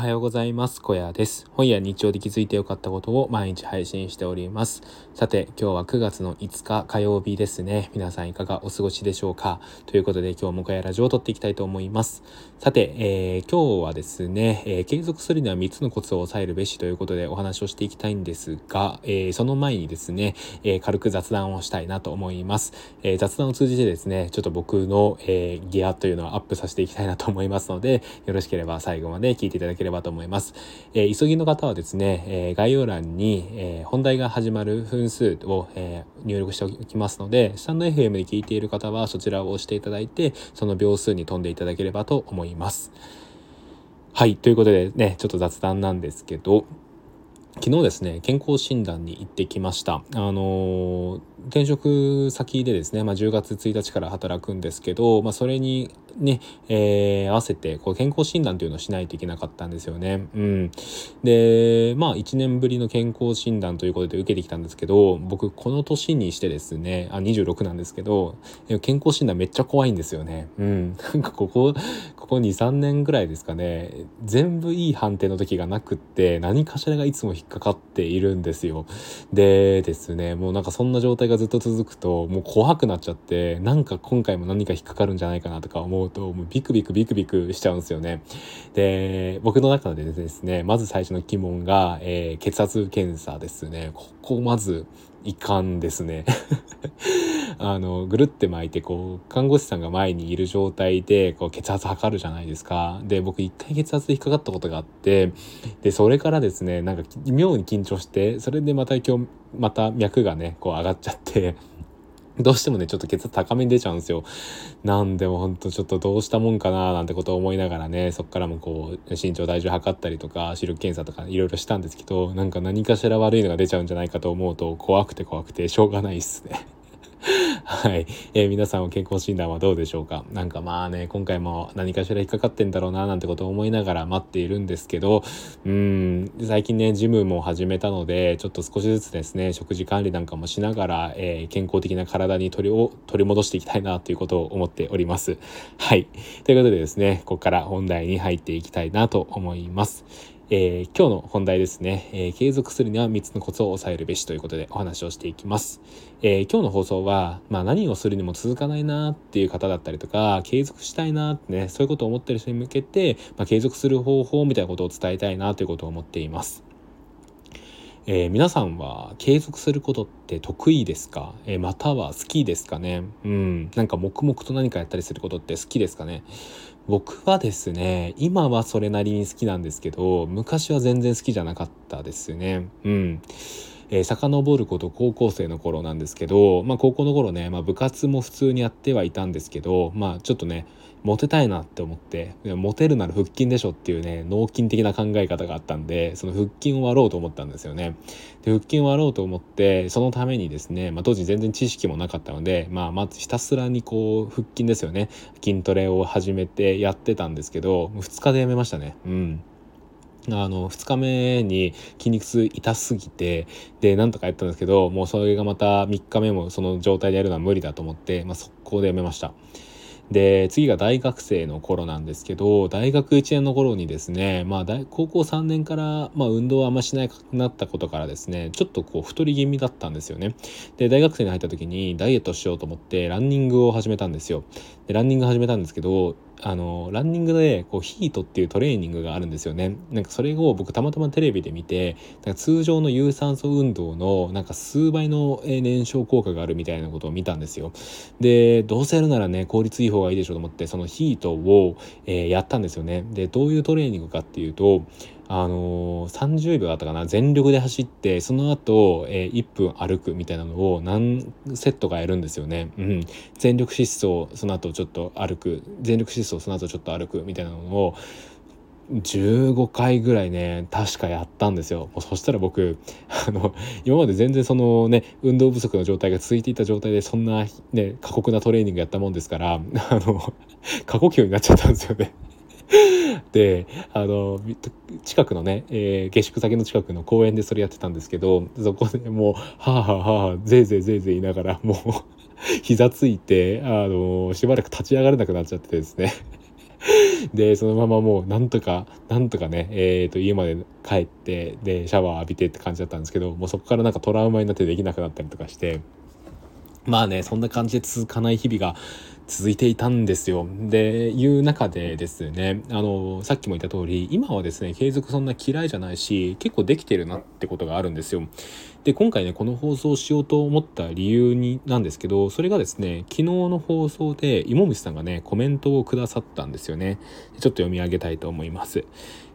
おはようございます。小屋です。本や日常で気づいてよかったことを毎日配信しております。さて、今日は9月の5日火曜日ですね。皆さんいかがお過ごしでしょうか？ということで今日も小屋ラジオを撮っていきたいと思います。さて、えー、今日はですね、えー、継続するには3つのコツを抑えるべしということでお話をしていきたいんですが、えー、その前にですね、え軽く雑談をしたいなと思います。え雑談を通じてですね、ちょっと僕の、えギアというのをアップさせていきたいなと思いますので、よろしければ最後まで聞いていただければればと思います。えー、急ぎの方はですね、えー、概要欄に、えー、本題が始まる分数を、え入力しておきますので、スタンド FM で聞いている方はそちらを押していただいて、その秒数に飛んでいただければと思います。はい、ということでね、ちょっと雑談なんですけど、昨日ですね、健康診断に行ってきました。あのー、転職先でですね、まあ、10月1日から働くんですけど、まあ、それにね、えー、合わせてこう健康診断というのをしないといけなかったんですよね。うん。で、まあ1年ぶりの健康診断ということで受けてきたんですけど、僕この年にしてですね、あ、26なんですけど、健康診断めっちゃ怖いんですよね。うん。なんかここ、ここ2、3年ぐらいですかね、全部いい判定の時がなくって、何かしらがいつも引っかかっているんですよ。でですね、もうなんかそんな状態がずっと続くと、もう怖くなっちゃって、なんか今回も何か引っかかるんじゃないかなとか思うと、もうビクビクビクビクしちゃうんですよね。で、僕の中でですね、まず最初の疑問が、えー、血圧検査ですね。ここまず、いかんですね。あの、ぐるって巻いて、こう、看護師さんが前にいる状態で、こう、血圧測るじゃないですか。で、僕一回血圧で引っかかったことがあって、で、それからですね、なんか妙に緊張して、それでまた今日、また脈がね、こう上がっちゃって、どうしてもね、ちょっと血圧高めに出ちゃうんですよ。なんでもほんとちょっとどうしたもんかななんてことを思いながらね、そっからもこう、身長体重測ったりとか、視力検査とかいろいろしたんですけど、なんか何かしら悪いのが出ちゃうんじゃないかと思うと怖くて怖くてしょうがないっすね。はい、えー、皆さんは健康診断はどうでしょうか？なんかまあね今回も何かしら引っかかってんだろうななんてことを思いながら待っているんですけどうん最近ねジムも始めたのでちょっと少しずつですね食事管理なんかもしながら、えー、健康的な体に取りを取り戻していきたいなということを思っております。はい。ということでですねここから本題に入っていきたいなと思います。えー、今日の本題ですね、えー、継続するには3つのコツを抑えるべしということでお話をしていきます。えー、今日の放送は、まあ、何をするにも続かないなっていう方だったりとか、継続したいなってね、そういうことを思ってる人に向けて、まあ、継続する方法みたいなことを伝えたいなということを思っています。えー、皆さんは継続することって得意ですか、えー、または好きですかね？うん。なんか黙々と何かやったりすることって好きですかね？僕はですね、今はそれなりに好きなんですけど、昔は全然好きじゃなかったですね。うん。えー、遡ること高校生の頃なんですけど、まあ高校の頃ね、まあ部活も普通にやってはいたんですけど、まあちょっとね、モテたいなって思って、モテるなら腹筋でしょっていうね、脳筋的な考え方があったんで、その腹筋を割ろうと思ったんですよね。で、腹筋を割ろうと思って、そのためにですね、まあ当時全然知識もなかったので、まあまずひたすらにこう、腹筋ですよね。筋トレを始めてやってたんですけど、2日でやめましたね。うん。あの、2日目に筋肉痛痛すぎて、で、なんとかやったんですけど、もうそれがまた3日目もその状態でやるのは無理だと思って、まあ、速攻でやめました。で、次が大学生の頃なんですけど、大学1年の頃にですね、まあ、高校3年から、まあ、運動はあんましなくなったことからですね、ちょっとこう、太り気味だったんですよね。で、大学生に入った時にダイエットしようと思って、ランニングを始めたんですよ。で、ランニング始めたんですけど、あのランニングでこうヒートっていうトレーニングがあるんですよね。なんかそれを僕たまたまテレビで見てなんか通常の有酸素運動のなんか数倍の燃焼効果があるみたいなことを見たんですよ。でどうせやるならね効率いい方がいいでしょうと思ってそのヒートを、えー、やったんですよね。でどういうトレーニングかっていうとあのー、30秒だったかな全力で走ってその後、えー、1分歩くみたいなのを何セットかやるんですよね。うん、全力疾走その後ちょっと歩く全力疾走その後ちょっと歩くみたいなのを15回ぐらいね確かやったんですよ。そしたら僕あの今まで全然そのね運動不足の状態が続いていた状態でそんなね過酷なトレーニングやったもんですからあの過呼吸になっちゃったんですよね。であの近くのね、えー、下宿先の近くの公園でそれやってたんですけどそこでもうはあはあはあぜいぜいぜいぜい言いながらもう 膝ついてあのしばらく立ち上がれなくなっちゃってですね。で、そのままもうなんとか、なんとかね、え、ー、と、家まで帰って、で、シャワー浴びてって感じだったんですけど、もうそこからなんかトラウマになってできなくなったりとかして、まあね、そんな感じで続かない日々が続いていたんですよ。で、いう中でですね、あの、さっきも言った通り、今はですね、継続そんな嫌いじゃないし、結構できてるなってことがあるんですよ。で、今回ね、この放送をしようと思った理由になんですけど、それがですね、昨日の放送で、芋虫さんがね、コメントをくださったんですよね。ちょっと読み上げたいと思います。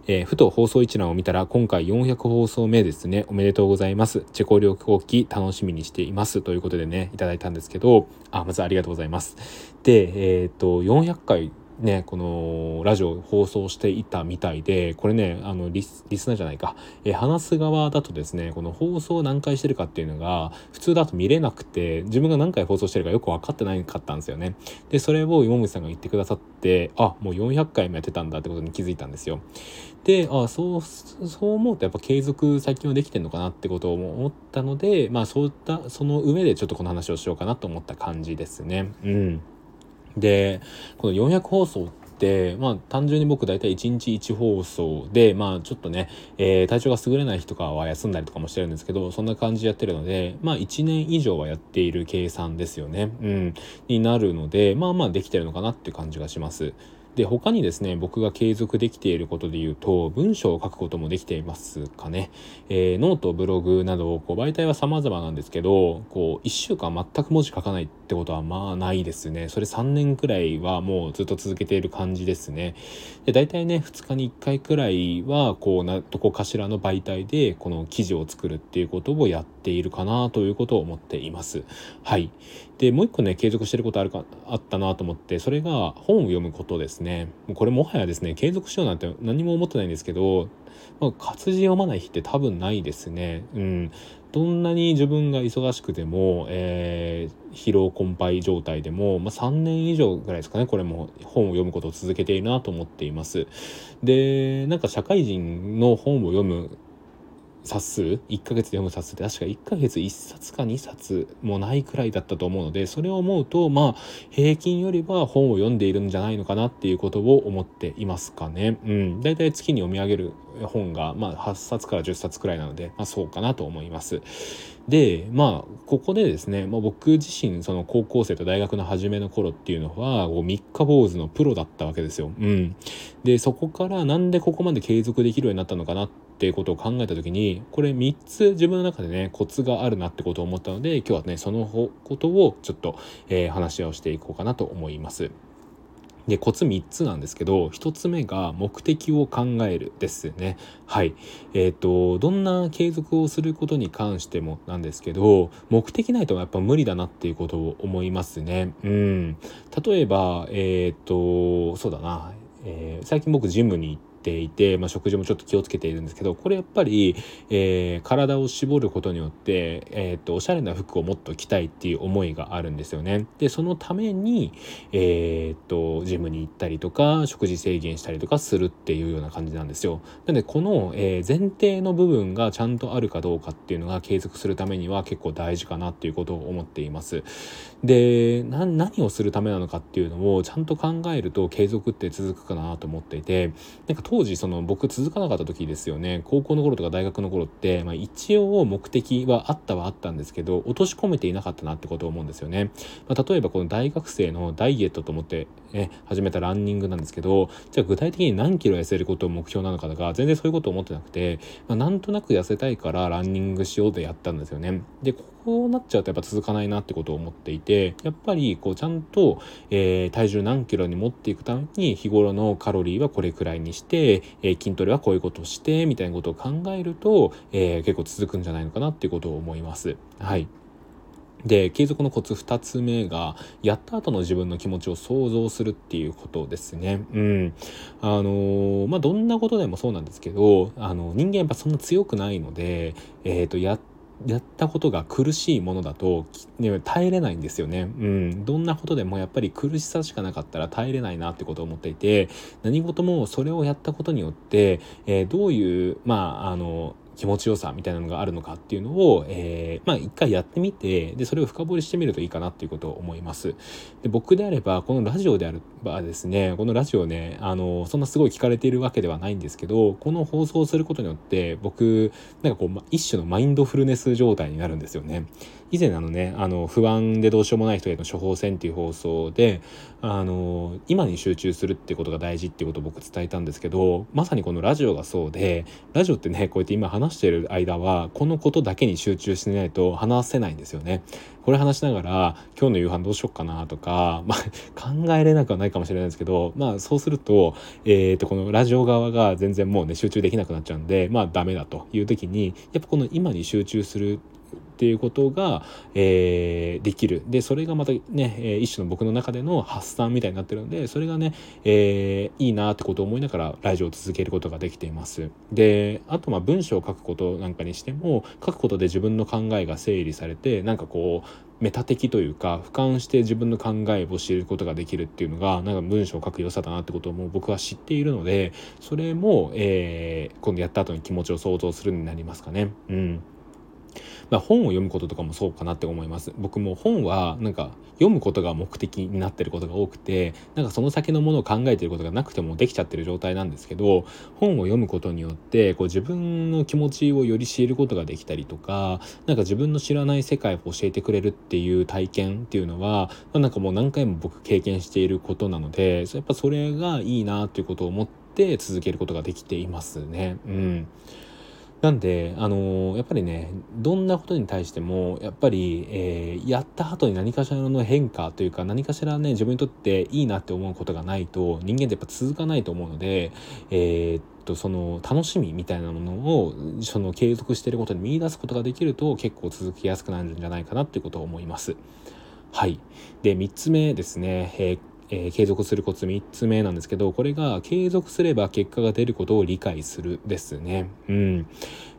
えー、ふと放送一覧を見たら今回400放送目ですね。おめでとうございます。チェコ旅行機楽しみにしています。ということでね、いただいたんですけど、あ、まずありがとうございます。で、えっ、と、400回ね、このラジオ放送していたみたいで、これね、あのリス、リスナーじゃないか、え話す側だとですね、この放送何回してるかっていうのが、普通だと見れなくて、自分が何回放送してるかよく分かってないかったんですよね。で、それを芋虫さんが言ってくださって、あ、もう400回もやってたんだってことに気づいたんですよ。で、あ、そう、そう思うとやっぱ継続最近はできてんのかなってことを思ったので、まあそういった、その上でちょっとこの話をしようかなと思った感じですね。うん。で、この400放送って、まあ単純に僕大体1日1放送で、まあちょっとね、えー、体調が優れない日とかは休んだりとかもしてるんですけど、そんな感じでやってるので、まあ1年以上はやっている計算ですよね。うん。になるので、まあまあできてるのかなっていう感じがします。で他にですね僕が継続できていることで言うと文章を書くこともできていますかね、えー、ノートブログなどこう媒体は様々なんですけどこう1週間全く文字書かないってことはまあないですね。それ3年くらいはもうずっと続けている感じですね。で大体ね2日に1回くらいはこうなどこかしらの媒体でこの記事を作るっていうことをやっているかなということを思っています。はい。でもう一個ね継続してることあるかあったなと思ってそれが本を読むことですね。これもはやですね継続しようなんて何も思ってないんですけど、まあ、活字読まない日って多分ないですね。うん。どんなに自分が忙しくても、えー、疲労困憊状態でも、まあ、3年以上ぐらいですかねこれも本を読むことを続けているなと思っています。でなんか社会人の本を読む冊？数1ヶ月で読む冊数って確か1ヶ月1冊か2冊もないくらいだったと思うのでそれを思うとまあ平均よりは本を読んでいるんじゃないのかなっていうことを思っていますかね。うん。だいたい月に読み上げる本が、まあ、8冊から10冊くらいなので、まあ、そうかなと思います。でまあここでですね、まあ、僕自身その高校生と大学の初めの頃っていうのは三日坊主のプロだったわけですよ。うん、でそこからなんでここまで継続できるようになったのかなっていうことを考えた時にこれ3つ自分の中でねコツがあるなってことを思ったので今日はねそのことをちょっと、えー、話をしていこうかなと思います。で、コツ3つなんですけど、1つ目が目的を考えるですね。はい。えっ、ー、と、どんな継続をすることに関してもなんですけど、目的ないとやっぱ無理だなっていうことを思いますね。うん。例えば、えっ、ー、と、そうだな。えー、最近僕ジムに行ってていて、まあ、食事もちょっと気をつけているんですけどこれやっぱり、えー、体を絞ることによって、えー、っとおしゃれな服をもっと着たいっていう思いがあるんですよね。でそのために、えー、っとジムに行ったりとか食事制限したりとかするっていうような感じなんですよ。なのでこの、え前提の部分がちゃんとあるかどうかっていうのが継続するためには結構大事かなっていうことを思っています。で何をするためなのかっていうのをちゃんと考えると継続って続くかなと思っていてなんか当時その僕続かなかった時ですよね。高校の頃とか大学の頃って、まあ、一応目的はあったはあったんですけど落とし込めていなかったなってことを思うんですよね、まあ、例えばこの大学生のダイエットと思って、ね、始めたランニングなんですけどじゃあ具体的に何キロ痩せることを目標なのかとか全然そういうことを思ってなくて、まあ、なんとなく痩せたいからランニングしようとやったんですよね。でこうなっちゃうとやっぱ続かないなってことを思っていてやっぱりこうちゃんと、えー、体重何キロに持っていくために日頃のカロリーはこれくらいにして、えー、筋トレはこういうことをしてみたいなことを考えると、えー、結構続くんじゃないのかなっていうことを思います。はいで継続のコツ2つ目がやった後の自分の気持ちを想像するっていうことですね。うん。あの、まあどんなことでもそうなんですけどあの人間やっぱそんな強くないので、えーと、やっやったことが苦しいものだと、ね、耐えれないんですよね。うん。どんなことでもやっぱり苦しさしかなかったら耐えれないなってことを思っていて、何事もそれをやったことによって、えー、どういう、まあ、あの、気持ちよさみたいなのがあるのかっていうのを、えー、まあ一回やってみてでそれを深掘りしてみるといいかなっていうことを思います。で僕であればこのラジオであればですねこのラジオねあのそんなすごい聞かれているわけではないんですけどこの放送をすることによって僕なんかこう一種のマインドフルネス状態になるんですよね。以前あのねあの不安でどうしようもない人への処方箋っていう放送であの今に集中するってことが大事っていうことを僕伝えたんですけどまさにこのラジオがそうでラジオってねこうやって今話話してる間はこのことだけに集中しないと話せないんですよね。これ話しながら今日の夕飯どうしよっかなとか、まあ、考えれなくはないかもしれないですけど、まあ、そうすると,、えー、とこのラジオ側が全然もうね集中できなくなっちゃうんでまあダメだという時にやっぱこの今に集中するっていうことが、えー、できる。でそれがまたね一種の僕の中での発散みたいになってるのでそれがね、えー、いいなってことを思いながらラジオを続けることができています。であとまあ文章を書くことなんかにしても書くことで自分の考えが整理されてなんかこうメタ的というか俯瞰して自分の考えを知ることができるっていうのがなんか文章を書く良さだなってことをもう僕は知っているのでそれも、えー、今度やった後に気持ちを想像するになりますかね。うん。まあ、本を読むこととかもそうかなって思います僕も本はなんか読むことが目的になってることが多くてなんかその先のものを考えてることがなくてもできちゃってる状態なんですけど本を読むことによってこう自分の気持ちをより知ることができたりとかなんか自分の知らない世界を教えてくれるっていう体験っていうのは、ま、なんかもう何回も僕経験していることなのでやっぱそれがいいなっていうことを思って続けることができていますね。うんなんで、あの、やっぱりねどんなことに対してもやっぱり、えー、やった後に何かしらの変化というか何かしらね自分にとっていいなって思うことがないと人間ってやっぱ続かないと思うので、えー、とその楽しみみたいなものをその継続していることに見出すことができると結構続きやすくなるんじゃないかなっていうことを思います。はい。で、3つ目ですね、えーえー、継続するコツ3つ目なんですけどこれが継続すれば結果が出ることを理解するですね。うん、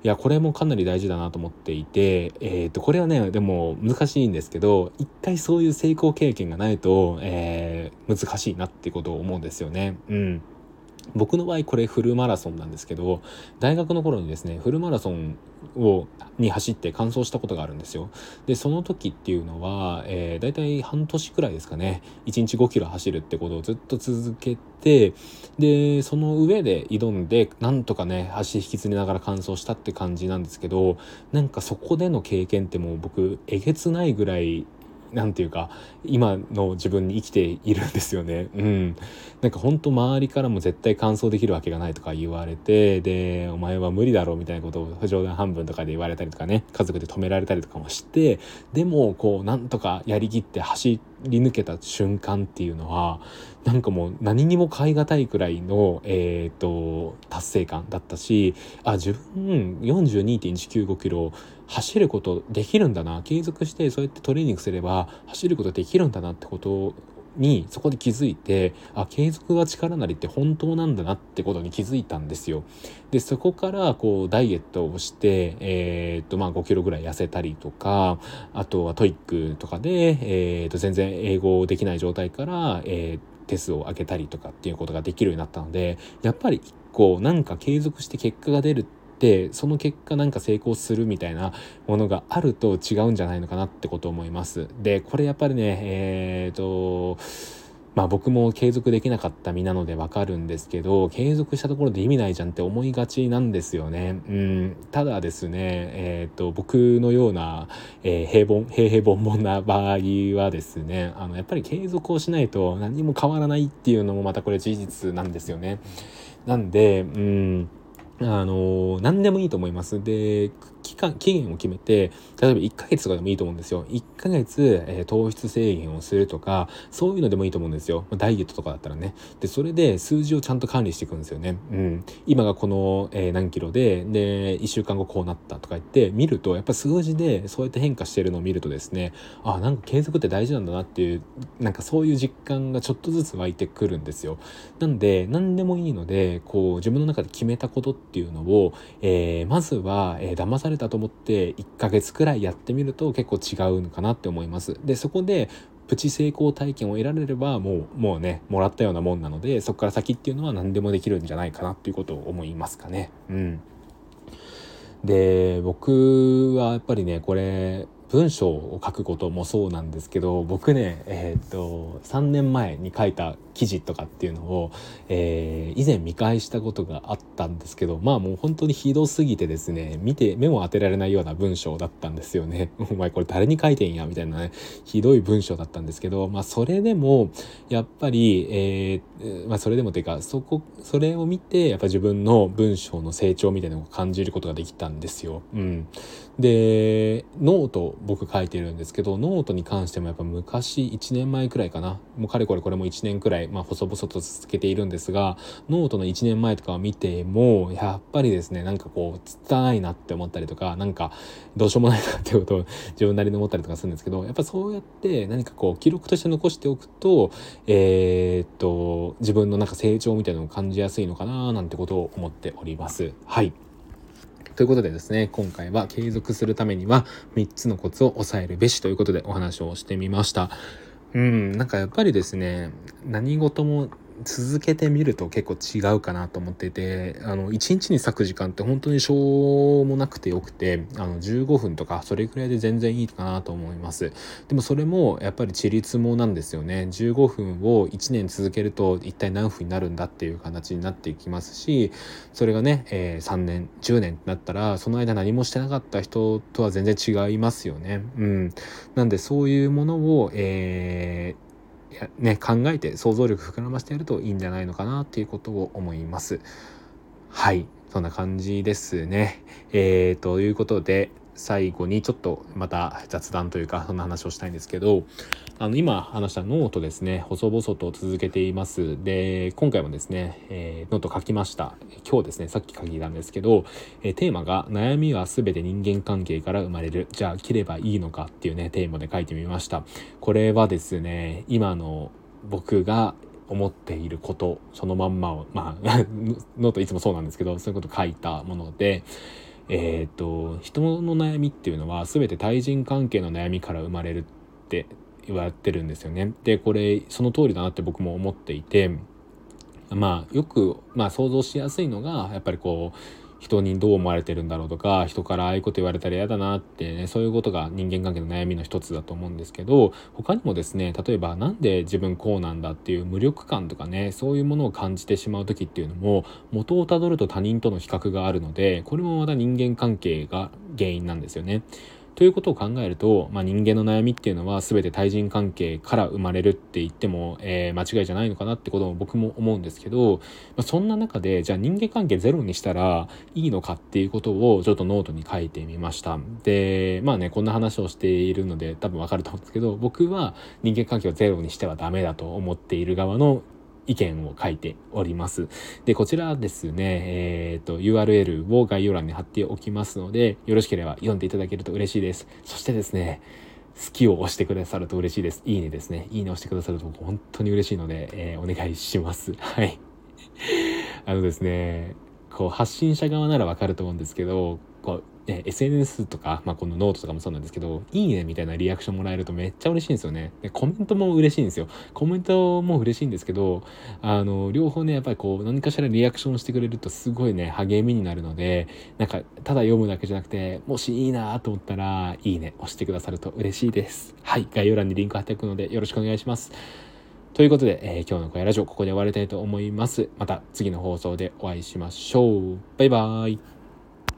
いやこれもかなり大事だなと思っていて、えー、とこれはねでも難しいんですけど一回そういう成功経験がないと、えー、難しいなってことを思うんですよね。うん僕の場合これフルマラソンなんですけど大学の頃にですねフルマラソンをに走って完走したことがあるんですよ。でその時っていうのは、えー、大体半年くらいですかね。1日5キロ走るってことをずっと続けてでその上で挑んでなんとかね足引きずりながら完走したって感じなんですけどなんかそこでの経験ってもう僕えげつないぐらい何て言うか今の自分に生きているんですよね。うん。なんか本当周りからも絶対完走できるわけがないとか言われてでお前は無理だろうみたいなことを冗談半分とかで言われたりとかね家族で止められたりとかもしてでもこうなんとかやりきって走ってり抜けた瞬間っていうのはなんかもう何にも代え難いくらいの、えーと、達成感だったしあ自分42.195キロ走ることできるんだな。継続してそうやってトレーニングすれば走ることできるんだなってことにそこで気づいてあ継続が力なりって本当なんだなってことに気づいたんですよ。でそこからこうダイエットをして、えー、っとまあ5キロぐらい痩せたりとかあとは TOEIC とかで、えー、っと全然英語できない状態から、えー、点数を上げたりとかっていうことができるようになったのでやっぱり一個なんか継続して結果が出るってってその結果なんか成功するみたいなものがあると違うんじゃないのかなってことを思います。でこれやっぱりねえっ、ー、とまあ僕も継続できなかった身なのでわかるんですけど、継続したところで意味ないじゃんって思いがちなんですよね。うん。ただですね、えっ、ー、と、僕のような、えー、平凡、平平凡凡な場合はですね、あの、やっぱり継続をしないと何も変わらないっていうのもまたこれ事実なんですよね。なんで、うん。あの何でもいいと思います。で、期間、期限を決めて、例えば1ヶ月とかでもいいと思うんですよ。1ヶ月、えー、糖質制限をするとか、そういうのでもいいと思うんですよ。まあ、ダイエットとかだったらね。で、それで数字をちゃんと管理していくんですよね。うん。今がこの、えー、何キロで、で、1週間後こうなったとか言って見ると、やっぱ数字でそうやって変化してるのを見るとですね、あ、なんか継続って大事なんだなっていう、なんかそういう実感がちょっとずつ湧いてくるんですよ。なんで、何でもいいので、こう、自分の中で決めたことっていうのを、えー、まずは、えー、騙されたと思って1ヶ月くらいやってみると結構違うのかなって思います。でそこでプチ成功体験を得られればもうもうねもらったようなもんなのでそこから先っていうのは何でもできるんじゃないかなっていうことを思いますかね。うんで僕はやっぱりねこれ文章を書くこともそうなんですけど僕ねえっ、と3年前に書いた記事とかっていうのを、えー、以前見返したことがあったんですけどまあもう本当にひどすぎてですね見て目も当てられないような文章だったんですよね。お前これ誰に書いてんやみたいなねひどい文章だったんですけどまあそれでもやっぱり、えー、まあそれでもというかそこそれを見てやっぱ自分の文章の成長みたいなのを感じることができたんですよ。うん、でノート僕書いてるんですけどノートに関してもやっぱ昔1年前くらいかな。もうかれこれこれも1年くらい、まあ、細々と続けているんですがノートの1年前とかを見てもやっぱりですねなんかこう拙いなって思ったりとかなんかどうしようもないなってことを 自分なりに思ったりとかするんですけどやっぱそうやって何かこう記録として残しておくとえー、っと自分のなんか成長みたいなのを感じやすいのかななんてことを思っております。はいということでですね、今回は継続するためには3つのコツを抑えるべしということでお話をしてみました。うん、なんかやっぱりですね、何事も続けてみると結構違うかなと思っててあの1日に咲く時間って本当にしょうもなくてよくてあの15分とかそれくらいで全然いいかなと思います。でもそれもやっぱりちりつもなんですよね。15分を1年続けると一体何分になるんだっていう形になっていきますしそれがね、えー、3年10年ってなったらその間何もしてなかった人とは全然違いますよね。うん。なんでそういうものを、えーね、考えて想像力膨らましてやるといいんじゃないのかなっていうことを思います。はい、そんな感じですね。えー、ということで、最後にちょっとまた雑談というかそんな話をしたいんですけどあの今話したノートですね細々と続けています。で今回もですね、えー、ノート書きました。今日ですねさっき書いたんですけど、えー、テーマが悩みは全て人間関係から生まれる。じゃあ切ればいいのかっていうねテーマで書いてみました。これはですね今の僕が思っていることそのまんまをまあ ノートいつもそうなんですけどそういうこと書いたものでえっ、と人の悩みっていうのは全て対人関係の悩みから生まれるって言われてるんですよね。でこれその通りだなって僕も思っていてまあよく、まあ、想像しやすいのがやっぱりこう人にどう思われてるんだろうとか人からああいうこと言われたら嫌だなってねそういうことが人間関係の悩みの一つだと思うんですけど他にもですね例えば何で自分こうなんだっていう無力感とかねそういうものを感じてしまう時っていうのも元をたどると他人との比較があるのでこれもまた人間関係が原因なんですよね。ということを考えると、まあ、人間の悩みっていうのは全て対人関係から生まれるって言っても、えー、間違いじゃないのかなってことも僕も思うんですけど、まあ、そんな中でじゃあ人間関係ゼロにしたらいいのかっていうことをちょっとノートに書いてみました。でまあねこんな話をしているので多分わかると思うんですけど僕は人間関係をゼロにしてはダメだと思っている側の意見を書いております。で、こちらですね、えっ、ー、と、URL を概要欄に貼っておきますので、よろしければ読んでいただけると嬉しいです。そしてですね、好きを押してくださると嬉しいです。いいねですね。いいね押してくださると本当に嬉しいので、えー、お願いします。はい。あのですね、こう発信者側ならわかると思うんですけど、こうね、SNS とか、まあ、このノートとかもそうなんですけど、いいねみたいなリアクションもらえるとめっちゃ嬉しいんですよね。で、コメントも嬉しいんですよ。コメントも嬉しいんですけど、あの、両方ね、やっぱりこう、何かしらリアクションしてくれるとすごいね、励みになるので、なんか、ただ読むだけじゃなくて、もしいいなと思ったら、いいね、押してくださると嬉しいです。はい、概要欄にリンク貼っておくので、よろしくお願いします。ということで、えー、今日の声ラジオここで終わりたいと思います。また次の放送でお会いしましょう。バイバーイ。